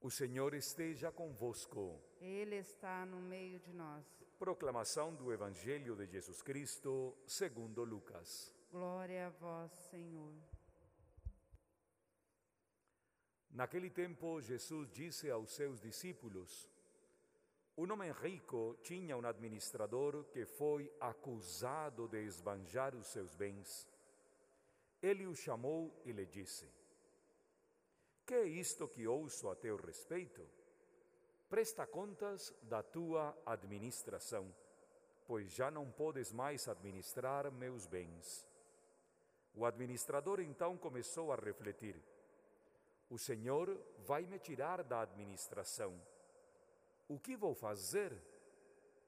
O Senhor esteja convosco. Ele está no meio de nós. Proclamação do Evangelho de Jesus Cristo, segundo Lucas. Glória a vós, Senhor. Naquele tempo, Jesus disse aos seus discípulos: Um homem rico tinha um administrador que foi acusado de esbanjar os seus bens. Ele o chamou e lhe disse: Que é isto que ouço a teu respeito? Presta contas da tua administração, pois já não podes mais administrar meus bens. O administrador então começou a refletir: O Senhor vai me tirar da administração. O que vou fazer?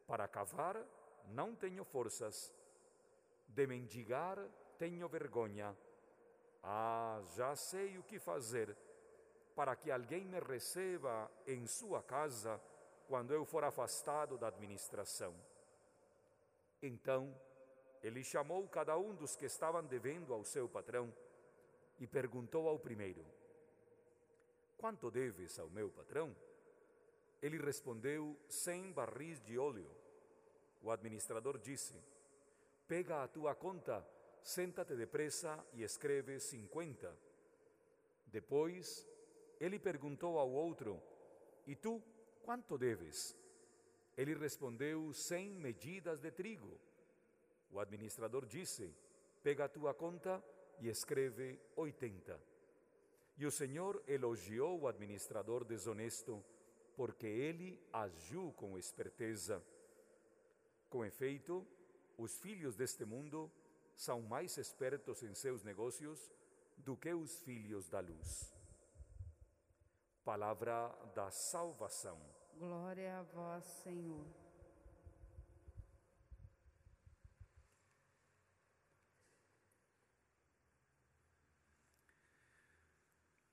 Para cavar, não tenho forças. De mendigar, tenho vergonha. Ah, já sei o que fazer para que alguém me receba em sua casa quando eu for afastado da administração. Então, ele chamou cada um dos que estavam devendo ao seu patrão e perguntou ao primeiro: Quanto deves ao meu patrão? Ele respondeu: Cem barris de óleo. O administrador disse: Pega a tua conta, senta-te depressa e escreve cinquenta. Depois, ele perguntou ao outro: E tu, quanto deves? Ele respondeu: Cem medidas de trigo. O administrador disse: Pega a tua conta e escreve oitenta. E o Senhor elogiou o administrador desonesto, porque ele agiu com esperteza. Com efeito, os filhos deste mundo são mais espertos em seus negócios do que os filhos da luz. Palavra da salvação. Glória a vós, Senhor.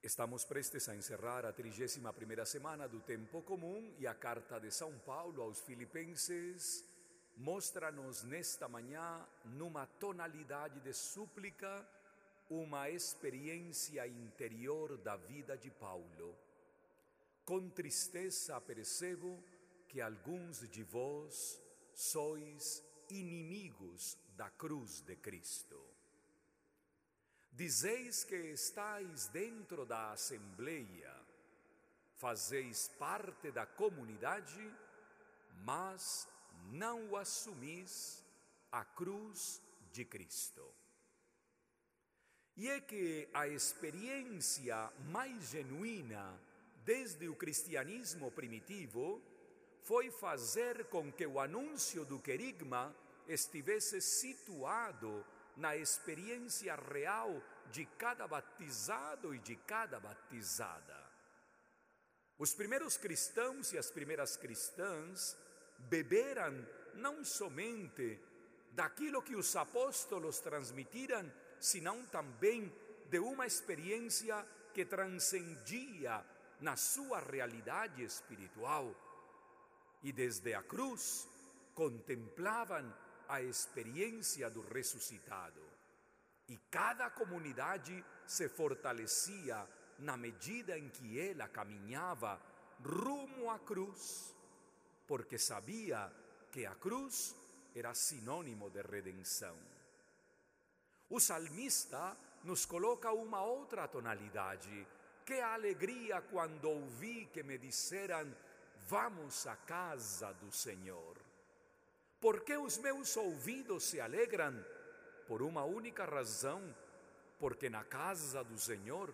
Estamos prestes a encerrar a 31ª semana do tempo comum e a carta de São Paulo aos Filipenses mostra-nos nesta manhã, numa tonalidade de súplica, uma experiência interior da vida de Paulo. Com tristeza percebo que alguns de vós sois inimigos da cruz de Cristo. Dizeis que estáis dentro da Assembleia, fazeis parte da comunidade, mas não assumis a cruz de Cristo. E é que a experiência mais genuína desde o cristianismo primitivo foi fazer com que o anúncio do querigma estivesse situado na experiência real de cada batizado e de cada batizada. Os primeiros cristãos e as primeiras cristãs beberam não somente daquilo que os apóstolos transmitiram, senão também de uma experiência que transcendia na sua realidade espiritual. E desde a cruz contemplavam a experiência do ressuscitado. E cada comunidade se fortalecia na medida em que ela caminhava rumo à cruz porque sabia que a cruz era sinônimo de redenção. O salmista nos coloca uma outra tonalidade. Que alegria quando ouvi que me disseram: Vamos à casa do Senhor. Porque os meus ouvidos se alegram? Por uma única razão: porque na casa do Senhor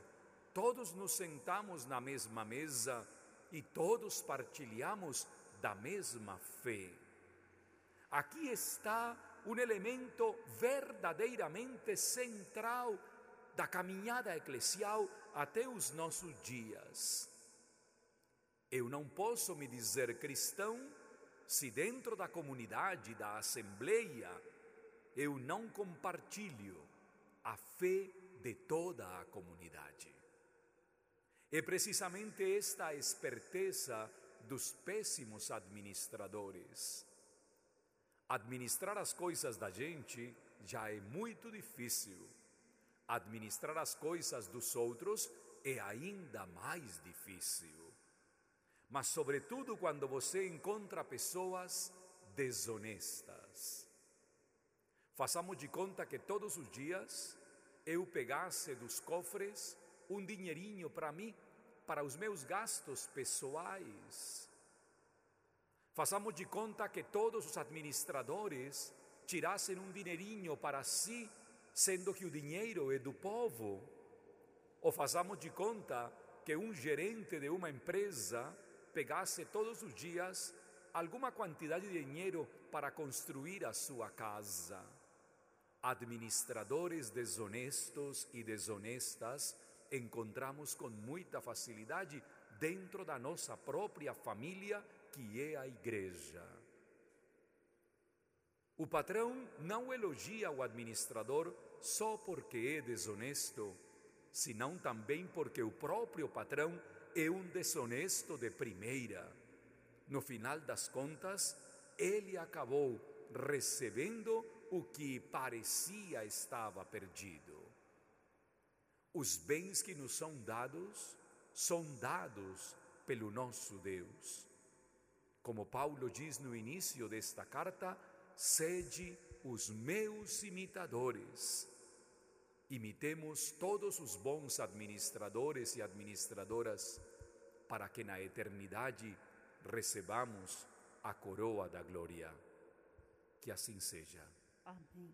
todos nos sentamos na mesma mesa e todos partilhamos da mesma fé. Aqui está um elemento verdadeiramente central da caminhada eclesial até os nossos dias. Eu não posso me dizer cristão se dentro da comunidade, da assembleia, eu não compartilho a fé de toda a comunidade. É precisamente esta esperteza dos péssimos administradores. Administrar as coisas da gente já é muito difícil. Administrar as coisas dos outros é ainda mais difícil. mas sobretudo quando você encontra pessoas desonestas. Façamos de conta que todos os dias eu pegasse dos cofres um dinheirinho para mim, para os meus gastos pessoais. Façamos de conta que todos os administradores tirassem um dinheirinho para si, sendo que o dinheiro é do povo. Ou façamos de conta que um gerente de uma empresa pegasse todos os dias alguma quantidade de dinheiro para construir a sua casa. Administradores desonestos e desonestas encontramos com muita facilidade dentro da nossa própria família, que é a igreja. O patrão não elogia o administrador só porque é desonesto, senão também porque o próprio patrão é um desonesto de primeira. No final das contas, ele acabou recebendo o que parecia estava perdido. Os bens que nos são dados são dados pelo nosso Deus. Como Paulo diz no início desta carta, sede os meus imitadores. Imitemos todos os bons administradores e administradoras para que na eternidade recebamos a coroa da glória. Que assim seja. Amém.